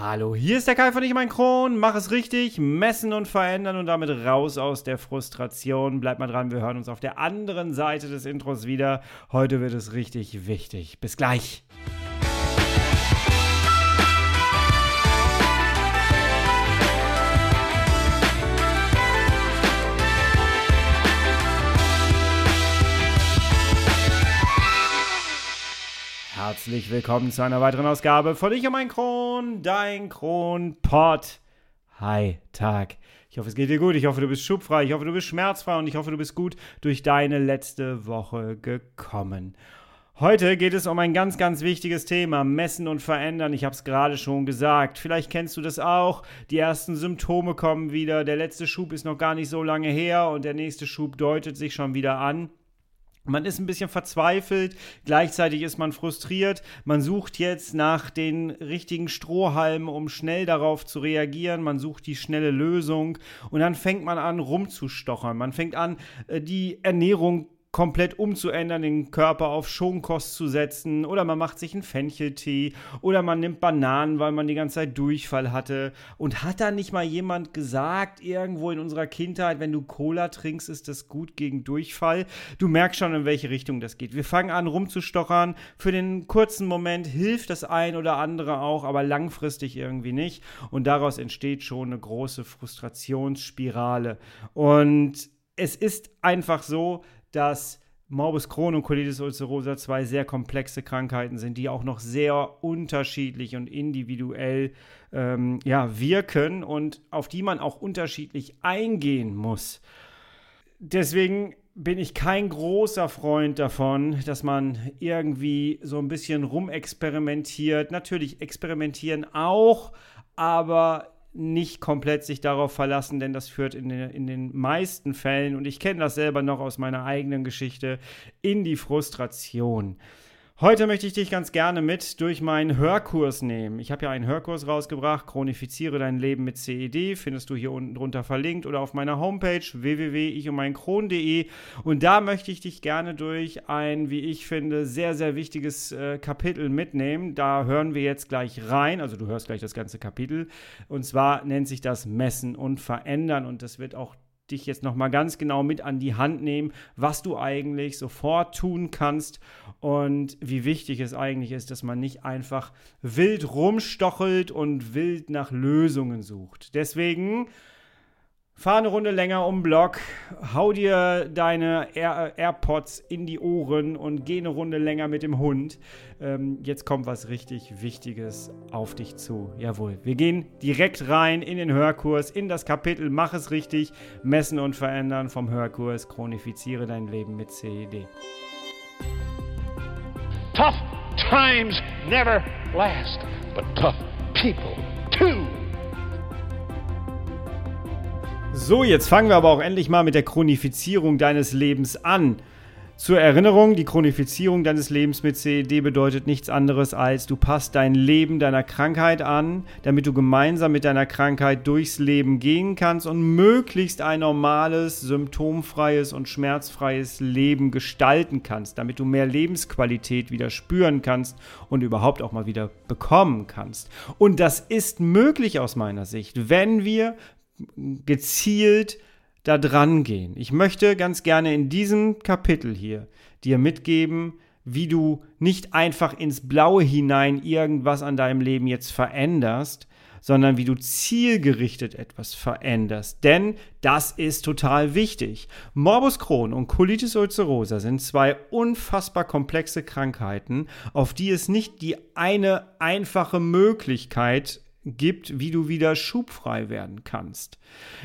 Hallo, hier ist der Kai von Ich mein Kron. Mach es richtig, messen und verändern und damit raus aus der Frustration. Bleib mal dran, wir hören uns auf der anderen Seite des Intros wieder. Heute wird es richtig wichtig. Bis gleich. Herzlich willkommen zu einer weiteren Ausgabe von Ich und mein Kron, dein Kronpott. Hi, Tag. Ich hoffe, es geht dir gut. Ich hoffe, du bist schubfrei. Ich hoffe, du bist schmerzfrei. Und ich hoffe, du bist gut durch deine letzte Woche gekommen. Heute geht es um ein ganz, ganz wichtiges Thema, messen und verändern. Ich habe es gerade schon gesagt. Vielleicht kennst du das auch. Die ersten Symptome kommen wieder. Der letzte Schub ist noch gar nicht so lange her und der nächste Schub deutet sich schon wieder an. Man ist ein bisschen verzweifelt, gleichzeitig ist man frustriert. Man sucht jetzt nach den richtigen Strohhalmen, um schnell darauf zu reagieren. Man sucht die schnelle Lösung und dann fängt man an rumzustochern. Man fängt an, äh, die Ernährung komplett umzuändern, den Körper auf Schonkost zu setzen oder man macht sich einen Fencheltee oder man nimmt Bananen, weil man die ganze Zeit Durchfall hatte. Und hat da nicht mal jemand gesagt, irgendwo in unserer Kindheit, wenn du Cola trinkst, ist das gut gegen Durchfall? Du merkst schon, in welche Richtung das geht. Wir fangen an rumzustochern. Für den kurzen Moment hilft das ein oder andere auch, aber langfristig irgendwie nicht. Und daraus entsteht schon eine große Frustrationsspirale. Und es ist einfach so, dass Morbus Crohn und Colitis ulcerosa zwei sehr komplexe Krankheiten sind, die auch noch sehr unterschiedlich und individuell ähm, ja, wirken und auf die man auch unterschiedlich eingehen muss. Deswegen bin ich kein großer Freund davon, dass man irgendwie so ein bisschen rumexperimentiert. Natürlich experimentieren auch, aber nicht komplett sich darauf verlassen, denn das führt in den, in den meisten Fällen, und ich kenne das selber noch aus meiner eigenen Geschichte, in die Frustration. Heute möchte ich dich ganz gerne mit durch meinen Hörkurs nehmen. Ich habe ja einen Hörkurs rausgebracht, Chronifiziere dein Leben mit CED, findest du hier unten drunter verlinkt oder auf meiner Homepage www.ichundmeinkron.de und da möchte ich dich gerne durch ein, wie ich finde, sehr, sehr wichtiges äh, Kapitel mitnehmen. Da hören wir jetzt gleich rein, also du hörst gleich das ganze Kapitel und zwar nennt sich das Messen und Verändern und das wird auch dich jetzt nochmal ganz genau mit an die Hand nehmen, was du eigentlich sofort tun kannst und wie wichtig es eigentlich ist, dass man nicht einfach wild rumstochelt und wild nach Lösungen sucht. Deswegen Fahr eine Runde länger um Block, hau dir deine Air AirPods in die Ohren und geh eine Runde länger mit dem Hund. Ähm, jetzt kommt was richtig Wichtiges auf dich zu. Jawohl, wir gehen direkt rein in den Hörkurs, in das Kapitel Mach es richtig, messen und verändern vom Hörkurs Chronifiziere dein Leben mit CED. Tough times never last, but tough people So, jetzt fangen wir aber auch endlich mal mit der Chronifizierung deines Lebens an. Zur Erinnerung, die Chronifizierung deines Lebens mit CED bedeutet nichts anderes als, du passt dein Leben deiner Krankheit an, damit du gemeinsam mit deiner Krankheit durchs Leben gehen kannst und möglichst ein normales, symptomfreies und schmerzfreies Leben gestalten kannst, damit du mehr Lebensqualität wieder spüren kannst und überhaupt auch mal wieder bekommen kannst. Und das ist möglich aus meiner Sicht, wenn wir gezielt da dran gehen. Ich möchte ganz gerne in diesem Kapitel hier dir mitgeben, wie du nicht einfach ins Blaue hinein irgendwas an deinem Leben jetzt veränderst, sondern wie du zielgerichtet etwas veränderst. Denn das ist total wichtig. Morbus Crohn und Colitis ulcerosa sind zwei unfassbar komplexe Krankheiten, auf die es nicht die eine einfache Möglichkeit gibt, wie du wieder schubfrei werden kannst.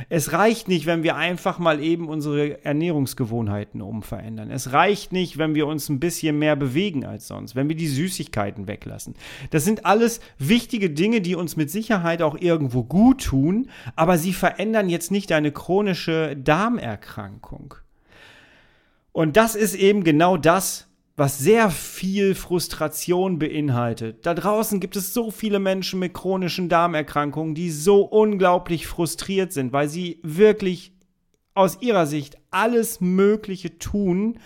Es reicht nicht, wenn wir einfach mal eben unsere Ernährungsgewohnheiten umverändern. Es reicht nicht, wenn wir uns ein bisschen mehr bewegen als sonst, wenn wir die Süßigkeiten weglassen. Das sind alles wichtige Dinge, die uns mit Sicherheit auch irgendwo gut tun, aber sie verändern jetzt nicht eine chronische Darmerkrankung. Und das ist eben genau das, was sehr viel Frustration beinhaltet. Da draußen gibt es so viele Menschen mit chronischen Darmerkrankungen, die so unglaublich frustriert sind, weil sie wirklich aus ihrer Sicht alles Mögliche tun,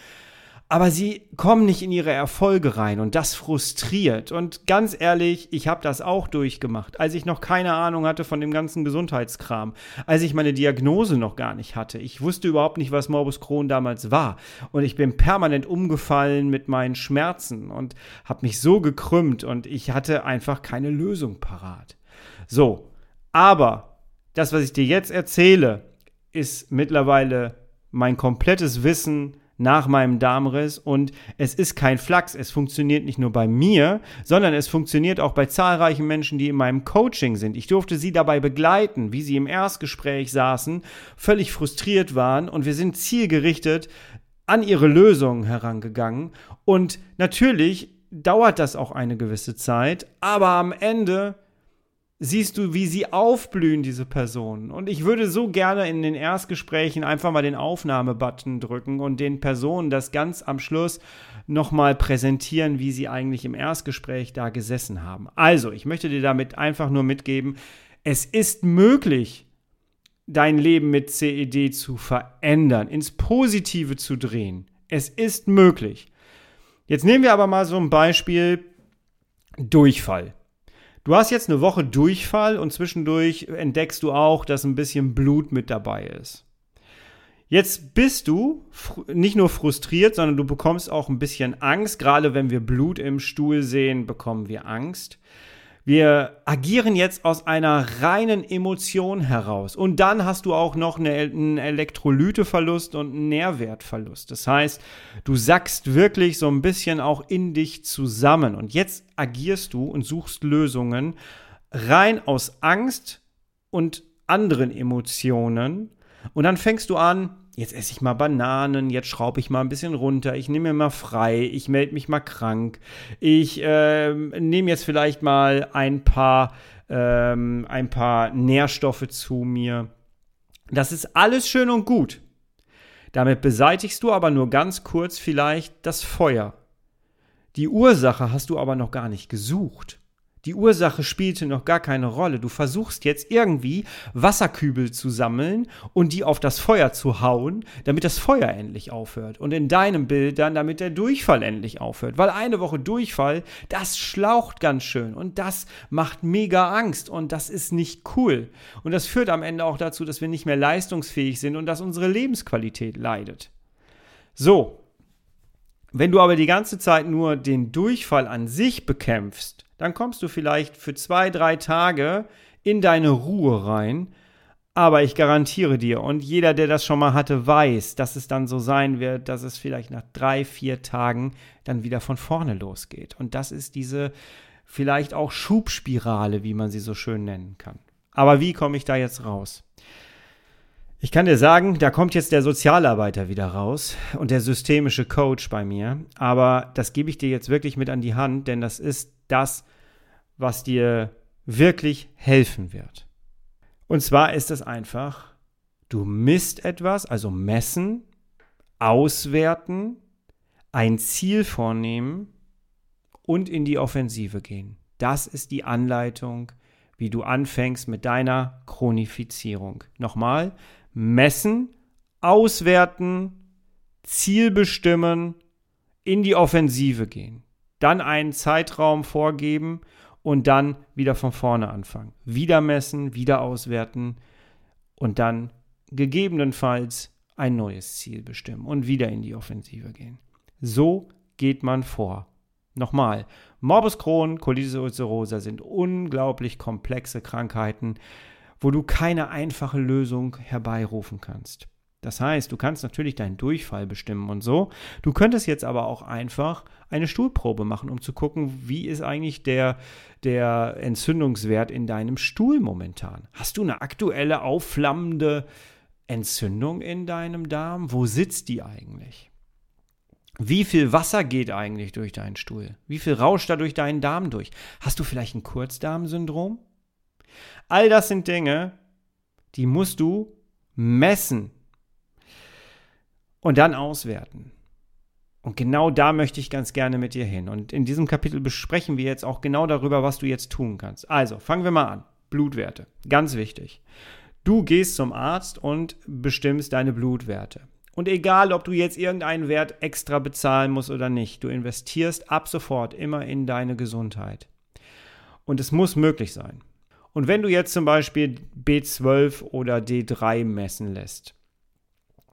aber sie kommen nicht in ihre Erfolge rein und das frustriert. Und ganz ehrlich, ich habe das auch durchgemacht, als ich noch keine Ahnung hatte von dem ganzen Gesundheitskram, als ich meine Diagnose noch gar nicht hatte. Ich wusste überhaupt nicht, was Morbus Crohn damals war und ich bin permanent umgefallen mit meinen Schmerzen und habe mich so gekrümmt und ich hatte einfach keine Lösung parat. So, aber das, was ich dir jetzt erzähle, ist mittlerweile mein komplettes Wissen nach meinem Darmriss und es ist kein Flachs. Es funktioniert nicht nur bei mir, sondern es funktioniert auch bei zahlreichen Menschen, die in meinem Coaching sind. Ich durfte sie dabei begleiten, wie sie im Erstgespräch saßen, völlig frustriert waren und wir sind zielgerichtet an ihre Lösungen herangegangen. Und natürlich dauert das auch eine gewisse Zeit, aber am Ende siehst du, wie sie aufblühen, diese Personen. Und ich würde so gerne in den Erstgesprächen einfach mal den Aufnahmebutton drücken und den Personen das ganz am Schluss nochmal präsentieren, wie sie eigentlich im Erstgespräch da gesessen haben. Also, ich möchte dir damit einfach nur mitgeben, es ist möglich, dein Leben mit CED zu verändern, ins Positive zu drehen. Es ist möglich. Jetzt nehmen wir aber mal so ein Beispiel Durchfall. Du hast jetzt eine Woche Durchfall und zwischendurch entdeckst du auch, dass ein bisschen Blut mit dabei ist. Jetzt bist du nicht nur frustriert, sondern du bekommst auch ein bisschen Angst. Gerade wenn wir Blut im Stuhl sehen, bekommen wir Angst. Wir agieren jetzt aus einer reinen Emotion heraus. Und dann hast du auch noch einen Elektrolyteverlust und einen Nährwertverlust. Das heißt, du sackst wirklich so ein bisschen auch in dich zusammen. Und jetzt agierst du und suchst Lösungen rein aus Angst und anderen Emotionen. Und dann fängst du an, jetzt esse ich mal Bananen, jetzt schraube ich mal ein bisschen runter, ich nehme mir mal frei, ich melde mich mal krank, ich äh, nehme jetzt vielleicht mal ein paar, ähm, ein paar Nährstoffe zu mir. Das ist alles schön und gut. Damit beseitigst du aber nur ganz kurz vielleicht das Feuer. Die Ursache hast du aber noch gar nicht gesucht. Die Ursache spielte noch gar keine Rolle. Du versuchst jetzt irgendwie Wasserkübel zu sammeln und die auf das Feuer zu hauen, damit das Feuer endlich aufhört. Und in deinem Bild dann, damit der Durchfall endlich aufhört. Weil eine Woche Durchfall, das schlaucht ganz schön und das macht mega Angst und das ist nicht cool. Und das führt am Ende auch dazu, dass wir nicht mehr leistungsfähig sind und dass unsere Lebensqualität leidet. So. Wenn du aber die ganze Zeit nur den Durchfall an sich bekämpfst, dann kommst du vielleicht für zwei, drei Tage in deine Ruhe rein. Aber ich garantiere dir, und jeder, der das schon mal hatte, weiß, dass es dann so sein wird, dass es vielleicht nach drei, vier Tagen dann wieder von vorne losgeht. Und das ist diese vielleicht auch Schubspirale, wie man sie so schön nennen kann. Aber wie komme ich da jetzt raus? Ich kann dir sagen, da kommt jetzt der Sozialarbeiter wieder raus und der systemische Coach bei mir. Aber das gebe ich dir jetzt wirklich mit an die Hand, denn das ist das, was dir wirklich helfen wird. Und zwar ist es einfach, du misst etwas, also messen, auswerten, ein Ziel vornehmen und in die Offensive gehen. Das ist die Anleitung, wie du anfängst mit deiner Chronifizierung. Nochmal, messen, auswerten, Ziel bestimmen, in die Offensive gehen dann einen Zeitraum vorgeben und dann wieder von vorne anfangen. Wieder messen, wieder auswerten und dann gegebenenfalls ein neues Ziel bestimmen und wieder in die Offensive gehen. So geht man vor. Nochmal, Morbus Crohn, Colitis ulcerosa sind unglaublich komplexe Krankheiten, wo du keine einfache Lösung herbeirufen kannst. Das heißt, du kannst natürlich deinen Durchfall bestimmen und so. Du könntest jetzt aber auch einfach eine Stuhlprobe machen, um zu gucken, wie ist eigentlich der, der Entzündungswert in deinem Stuhl momentan. Hast du eine aktuelle aufflammende Entzündung in deinem Darm? Wo sitzt die eigentlich? Wie viel Wasser geht eigentlich durch deinen Stuhl? Wie viel rauscht da durch deinen Darm durch? Hast du vielleicht ein Kurzdarmsyndrom? All das sind Dinge, die musst du messen und dann auswerten. Und genau da möchte ich ganz gerne mit dir hin. Und in diesem Kapitel besprechen wir jetzt auch genau darüber, was du jetzt tun kannst. Also, fangen wir mal an. Blutwerte. Ganz wichtig. Du gehst zum Arzt und bestimmst deine Blutwerte. Und egal, ob du jetzt irgendeinen Wert extra bezahlen musst oder nicht, du investierst ab sofort immer in deine Gesundheit. Und es muss möglich sein. Und wenn du jetzt zum Beispiel B12 oder D3 messen lässt,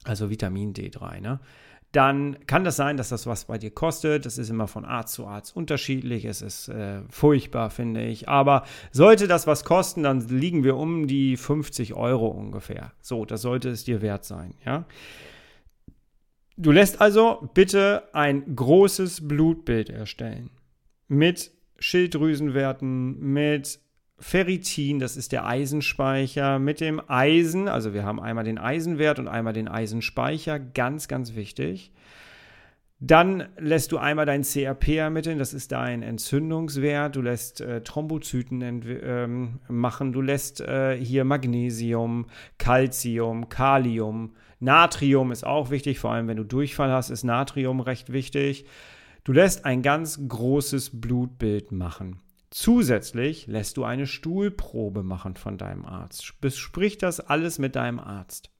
also Vitamin D3, ne? dann kann das sein, dass das was bei dir kostet. Das ist immer von Arzt zu Arzt unterschiedlich. Es ist äh, furchtbar, finde ich. Aber sollte das was kosten, dann liegen wir um die 50 Euro ungefähr. So, das sollte es dir wert sein, ja. Du lässt also bitte ein großes Blutbild erstellen mit Schilddrüsenwerten, mit Ferritin, das ist der Eisenspeicher, mit dem Eisen, also wir haben einmal den Eisenwert und einmal den Eisenspeicher, ganz, ganz wichtig. Dann lässt du einmal dein CRP ermitteln, das ist dein Entzündungswert. Du lässt äh, Thrombozyten ähm, machen, du lässt äh, hier Magnesium, Calcium, Kalium, Natrium ist auch wichtig, vor allem wenn du Durchfall hast, ist Natrium recht wichtig. Du lässt ein ganz großes Blutbild machen. Zusätzlich lässt du eine Stuhlprobe machen von deinem Arzt. Besprich das alles mit deinem Arzt.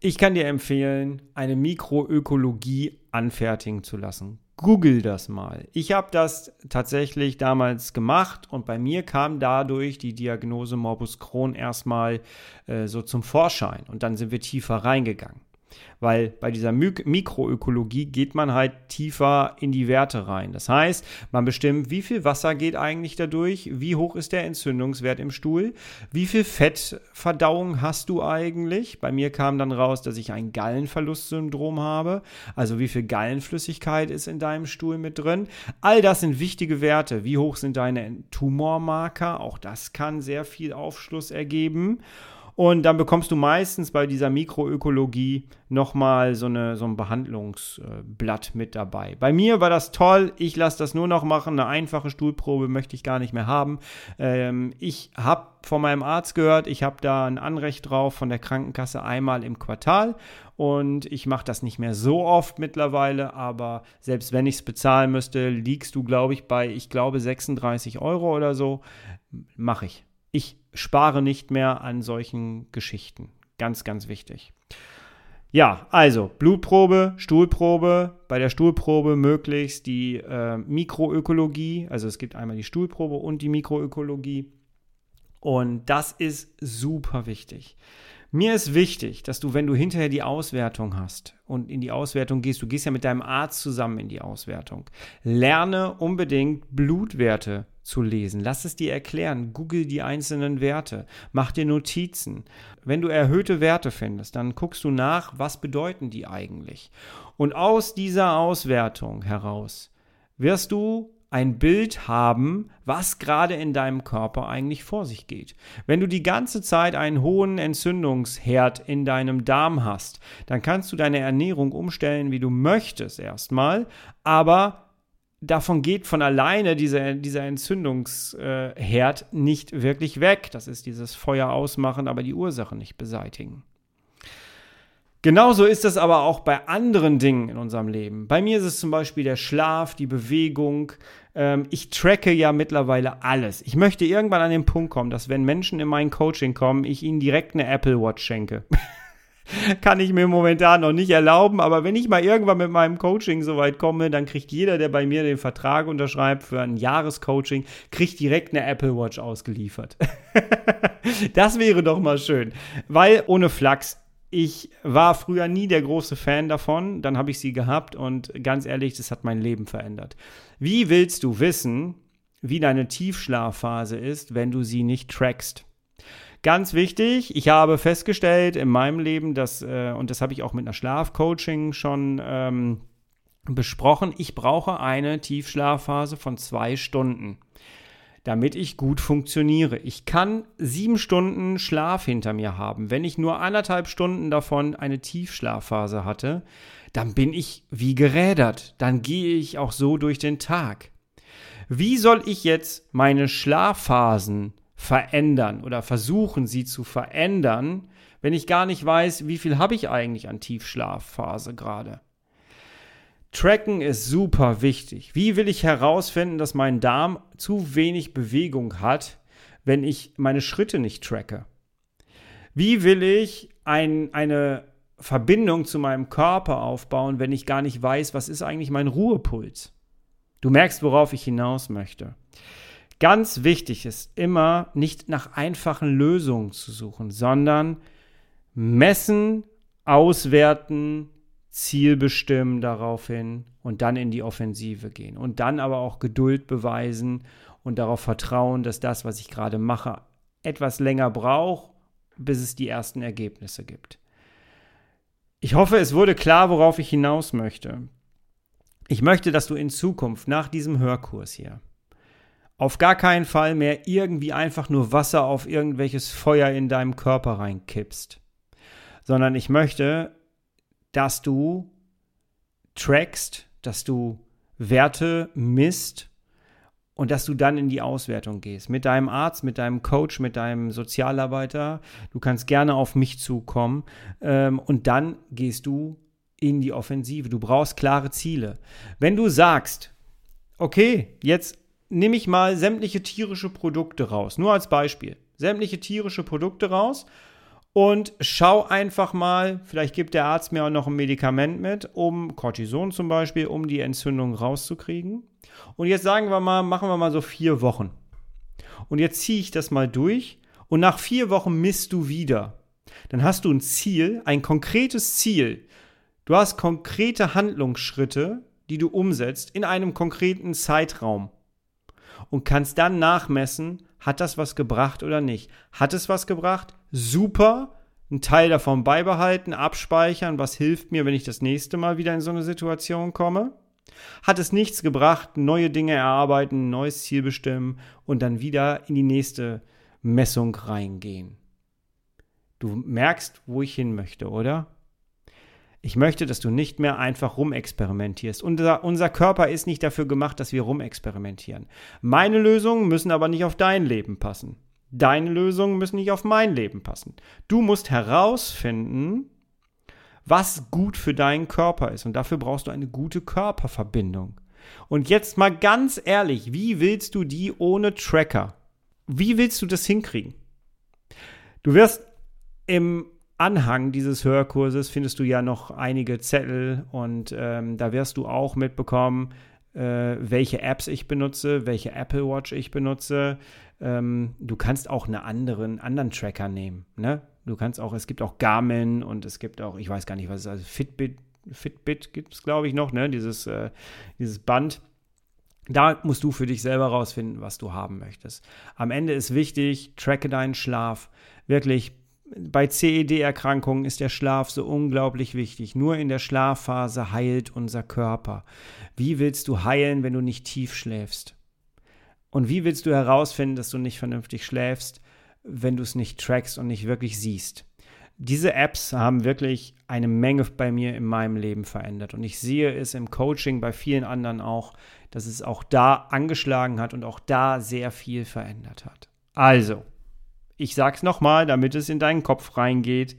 Ich kann dir empfehlen, eine Mikroökologie anfertigen zu lassen. Google das mal. Ich habe das tatsächlich damals gemacht und bei mir kam dadurch die Diagnose Morbus Crohn erstmal äh, so zum Vorschein und dann sind wir tiefer reingegangen. Weil bei dieser Mikroökologie geht man halt tiefer in die Werte rein. Das heißt, man bestimmt, wie viel Wasser geht eigentlich dadurch, wie hoch ist der Entzündungswert im Stuhl, wie viel Fettverdauung hast du eigentlich. Bei mir kam dann raus, dass ich ein Gallenverlustsyndrom habe. Also wie viel Gallenflüssigkeit ist in deinem Stuhl mit drin. All das sind wichtige Werte. Wie hoch sind deine Tumormarker? Auch das kann sehr viel Aufschluss ergeben. Und dann bekommst du meistens bei dieser Mikroökologie nochmal so, eine, so ein Behandlungsblatt mit dabei. Bei mir war das toll. Ich lasse das nur noch machen. Eine einfache Stuhlprobe möchte ich gar nicht mehr haben. Ähm, ich habe von meinem Arzt gehört, ich habe da ein Anrecht drauf von der Krankenkasse einmal im Quartal. Und ich mache das nicht mehr so oft mittlerweile, aber selbst wenn ich es bezahlen müsste, liegst du, glaube ich, bei, ich glaube, 36 Euro oder so. Mache ich. Ich spare nicht mehr an solchen Geschichten. Ganz, ganz wichtig. Ja, also Blutprobe, Stuhlprobe, bei der Stuhlprobe möglichst die äh, Mikroökologie, also es gibt einmal die Stuhlprobe und die Mikroökologie. Und das ist super wichtig. Mir ist wichtig, dass du, wenn du hinterher die Auswertung hast und in die Auswertung gehst, du gehst ja mit deinem Arzt zusammen in die Auswertung, lerne unbedingt Blutwerte zu lesen. Lass es dir erklären. Google die einzelnen Werte. Mach dir Notizen. Wenn du erhöhte Werte findest, dann guckst du nach, was bedeuten die eigentlich. Und aus dieser Auswertung heraus wirst du ein Bild haben, was gerade in deinem Körper eigentlich vor sich geht. Wenn du die ganze Zeit einen hohen Entzündungsherd in deinem Darm hast, dann kannst du deine Ernährung umstellen, wie du möchtest erstmal, aber davon geht von alleine dieser, dieser Entzündungsherd nicht wirklich weg. Das ist dieses Feuer ausmachen, aber die Ursache nicht beseitigen. Genauso ist es aber auch bei anderen Dingen in unserem Leben. Bei mir ist es zum Beispiel der Schlaf, die Bewegung. Ähm, ich tracke ja mittlerweile alles. Ich möchte irgendwann an den Punkt kommen, dass wenn Menschen in mein Coaching kommen, ich ihnen direkt eine Apple Watch schenke. kann ich mir momentan noch nicht erlauben. Aber wenn ich mal irgendwann mit meinem Coaching so weit komme, dann kriegt jeder, der bei mir den Vertrag unterschreibt für ein Jahrescoaching, kriegt direkt eine Apple Watch ausgeliefert. das wäre doch mal schön. Weil ohne Flachs, ich war früher nie der große Fan davon, dann habe ich sie gehabt und ganz ehrlich, das hat mein Leben verändert. Wie willst du wissen, wie deine Tiefschlafphase ist, wenn du sie nicht trackst? Ganz wichtig, ich habe festgestellt in meinem Leben, dass, äh, und das habe ich auch mit einer Schlafcoaching schon ähm, besprochen, ich brauche eine Tiefschlafphase von zwei Stunden, damit ich gut funktioniere. Ich kann sieben Stunden Schlaf hinter mir haben. Wenn ich nur anderthalb Stunden davon eine Tiefschlafphase hatte, dann bin ich wie gerädert. Dann gehe ich auch so durch den Tag. Wie soll ich jetzt meine Schlafphasen verändern oder versuchen sie zu verändern, wenn ich gar nicht weiß, wie viel habe ich eigentlich an Tiefschlafphase gerade. Tracken ist super wichtig. Wie will ich herausfinden, dass mein Darm zu wenig Bewegung hat, wenn ich meine Schritte nicht tracke? Wie will ich ein, eine Verbindung zu meinem Körper aufbauen, wenn ich gar nicht weiß, was ist eigentlich mein Ruhepuls. Du merkst, worauf ich hinaus möchte. Ganz wichtig ist immer, nicht nach einfachen Lösungen zu suchen, sondern messen, auswerten, Ziel bestimmen daraufhin und dann in die Offensive gehen. Und dann aber auch Geduld beweisen und darauf vertrauen, dass das, was ich gerade mache, etwas länger braucht, bis es die ersten Ergebnisse gibt. Ich hoffe, es wurde klar, worauf ich hinaus möchte. Ich möchte, dass du in Zukunft nach diesem Hörkurs hier auf gar keinen Fall mehr irgendwie einfach nur Wasser auf irgendwelches Feuer in deinem Körper reinkippst, sondern ich möchte, dass du trackst, dass du Werte misst und dass du dann in die Auswertung gehst. Mit deinem Arzt, mit deinem Coach, mit deinem Sozialarbeiter. Du kannst gerne auf mich zukommen ähm, und dann gehst du in die Offensive. Du brauchst klare Ziele. Wenn du sagst, okay, jetzt nehme ich mal sämtliche tierische Produkte raus, nur als Beispiel. Sämtliche tierische Produkte raus und schau einfach mal, vielleicht gibt der Arzt mir auch noch ein Medikament mit, um Cortison zum Beispiel, um die Entzündung rauszukriegen. Und jetzt sagen wir mal, machen wir mal so vier Wochen. Und jetzt ziehe ich das mal durch und nach vier Wochen misst du wieder. Dann hast du ein Ziel, ein konkretes Ziel. Du hast konkrete Handlungsschritte, die du umsetzt in einem konkreten Zeitraum und kannst dann nachmessen, hat das was gebracht oder nicht. Hat es was gebracht? Super. Ein Teil davon beibehalten, abspeichern, was hilft mir, wenn ich das nächste Mal wieder in so eine Situation komme. Hat es nichts gebracht, neue Dinge erarbeiten, neues Ziel bestimmen und dann wieder in die nächste Messung reingehen. Du merkst, wo ich hin möchte, oder? Ich möchte, dass du nicht mehr einfach rumexperimentierst. Unser, unser Körper ist nicht dafür gemacht, dass wir rumexperimentieren. Meine Lösungen müssen aber nicht auf dein Leben passen. Deine Lösungen müssen nicht auf mein Leben passen. Du musst herausfinden, was gut für deinen Körper ist. Und dafür brauchst du eine gute Körperverbindung. Und jetzt mal ganz ehrlich, wie willst du die ohne Tracker? Wie willst du das hinkriegen? Du wirst im Anhang dieses Hörkurses findest du ja noch einige Zettel und ähm, da wirst du auch mitbekommen, äh, welche Apps ich benutze, welche Apple Watch ich benutze. Ähm, du kannst auch einen anderen, anderen Tracker nehmen. Ne? Du kannst auch, es gibt auch Garmin und es gibt auch, ich weiß gar nicht, was es ist, also Fitbit, Fitbit gibt es, glaube ich, noch, ne? Dieses, äh, dieses Band. Da musst du für dich selber rausfinden, was du haben möchtest. Am Ende ist wichtig, tracke deinen Schlaf. Wirklich bei CED-Erkrankungen ist der Schlaf so unglaublich wichtig. Nur in der Schlafphase heilt unser Körper. Wie willst du heilen, wenn du nicht tief schläfst? Und wie willst du herausfinden, dass du nicht vernünftig schläfst, wenn du es nicht trackst und nicht wirklich siehst? Diese Apps haben wirklich eine Menge bei mir in meinem Leben verändert. Und ich sehe es im Coaching bei vielen anderen auch, dass es auch da angeschlagen hat und auch da sehr viel verändert hat. Also, ich sag's nochmal, damit es in deinen Kopf reingeht.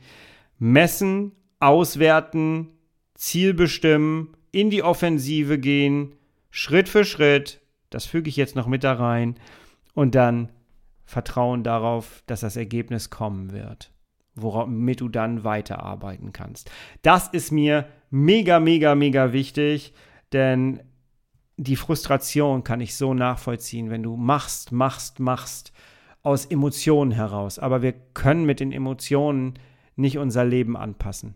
Messen, auswerten, Ziel bestimmen, in die Offensive gehen, Schritt für Schritt, das füge ich jetzt noch mit da rein, und dann Vertrauen darauf, dass das Ergebnis kommen wird, womit du dann weiterarbeiten kannst. Das ist mir mega, mega, mega wichtig, denn die Frustration kann ich so nachvollziehen, wenn du machst, machst, machst aus Emotionen heraus. Aber wir können mit den Emotionen nicht unser Leben anpassen.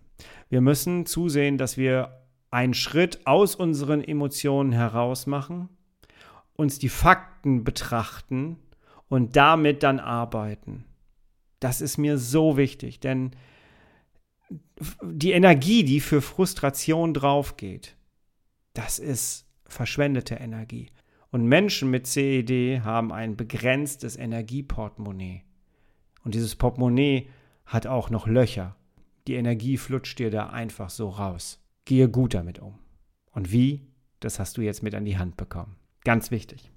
Wir müssen zusehen, dass wir einen Schritt aus unseren Emotionen heraus machen, uns die Fakten betrachten und damit dann arbeiten. Das ist mir so wichtig, denn die Energie, die für Frustration draufgeht, das ist verschwendete Energie. Und Menschen mit CED haben ein begrenztes Energieportemonnaie. Und dieses Portemonnaie hat auch noch Löcher. Die Energie flutscht dir da einfach so raus. Gehe gut damit um. Und wie? Das hast du jetzt mit an die Hand bekommen. Ganz wichtig.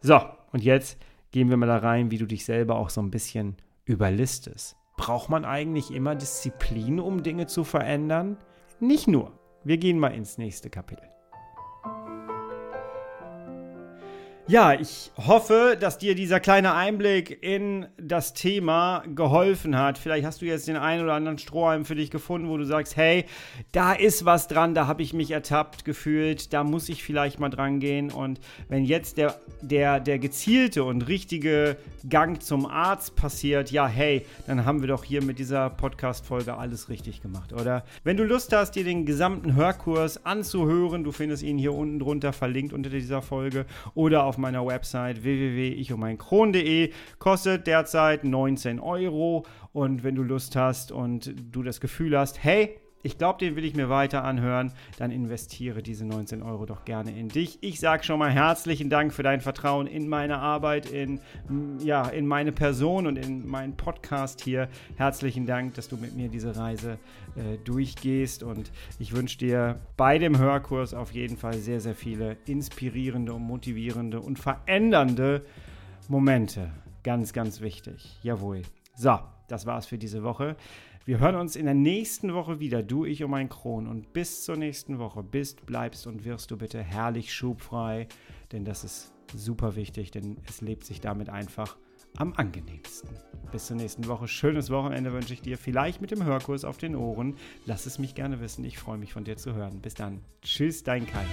So, und jetzt gehen wir mal da rein, wie du dich selber auch so ein bisschen überlistest. Braucht man eigentlich immer Disziplin, um Dinge zu verändern? Nicht nur. Wir gehen mal ins nächste Kapitel. Ja, ich hoffe, dass dir dieser kleine Einblick in das Thema geholfen hat. Vielleicht hast du jetzt den einen oder anderen Strohhalm für dich gefunden, wo du sagst, hey, da ist was dran, da habe ich mich ertappt gefühlt, da muss ich vielleicht mal dran gehen. Und wenn jetzt der, der, der gezielte und richtige Gang zum Arzt passiert, ja, hey, dann haben wir doch hier mit dieser Podcast-Folge alles richtig gemacht, oder? Wenn du Lust hast, dir den gesamten Hörkurs anzuhören, du findest ihn hier unten drunter verlinkt unter dieser Folge oder auf auf meiner Website www.ichumeinkron.de. Kostet derzeit 19 Euro. Und wenn du Lust hast und du das Gefühl hast, hey, ich glaube, den will ich mir weiter anhören, dann investiere diese 19 Euro doch gerne in dich. Ich sage schon mal herzlichen Dank für dein Vertrauen in meine Arbeit, in, ja, in meine Person und in meinen Podcast hier. Herzlichen Dank, dass du mit mir diese Reise äh, durchgehst und ich wünsche dir bei dem Hörkurs auf jeden Fall sehr, sehr viele inspirierende und motivierende und verändernde Momente. Ganz, ganz wichtig. Jawohl. So, das war's für diese Woche. Wir hören uns in der nächsten Woche wieder, du, ich und mein Kron. Und bis zur nächsten Woche bist, bleibst und wirst du bitte herrlich schubfrei, denn das ist super wichtig, denn es lebt sich damit einfach am angenehmsten. Bis zur nächsten Woche. Schönes Wochenende wünsche ich dir. Vielleicht mit dem Hörkurs auf den Ohren. Lass es mich gerne wissen. Ich freue mich von dir zu hören. Bis dann. Tschüss, dein Kai.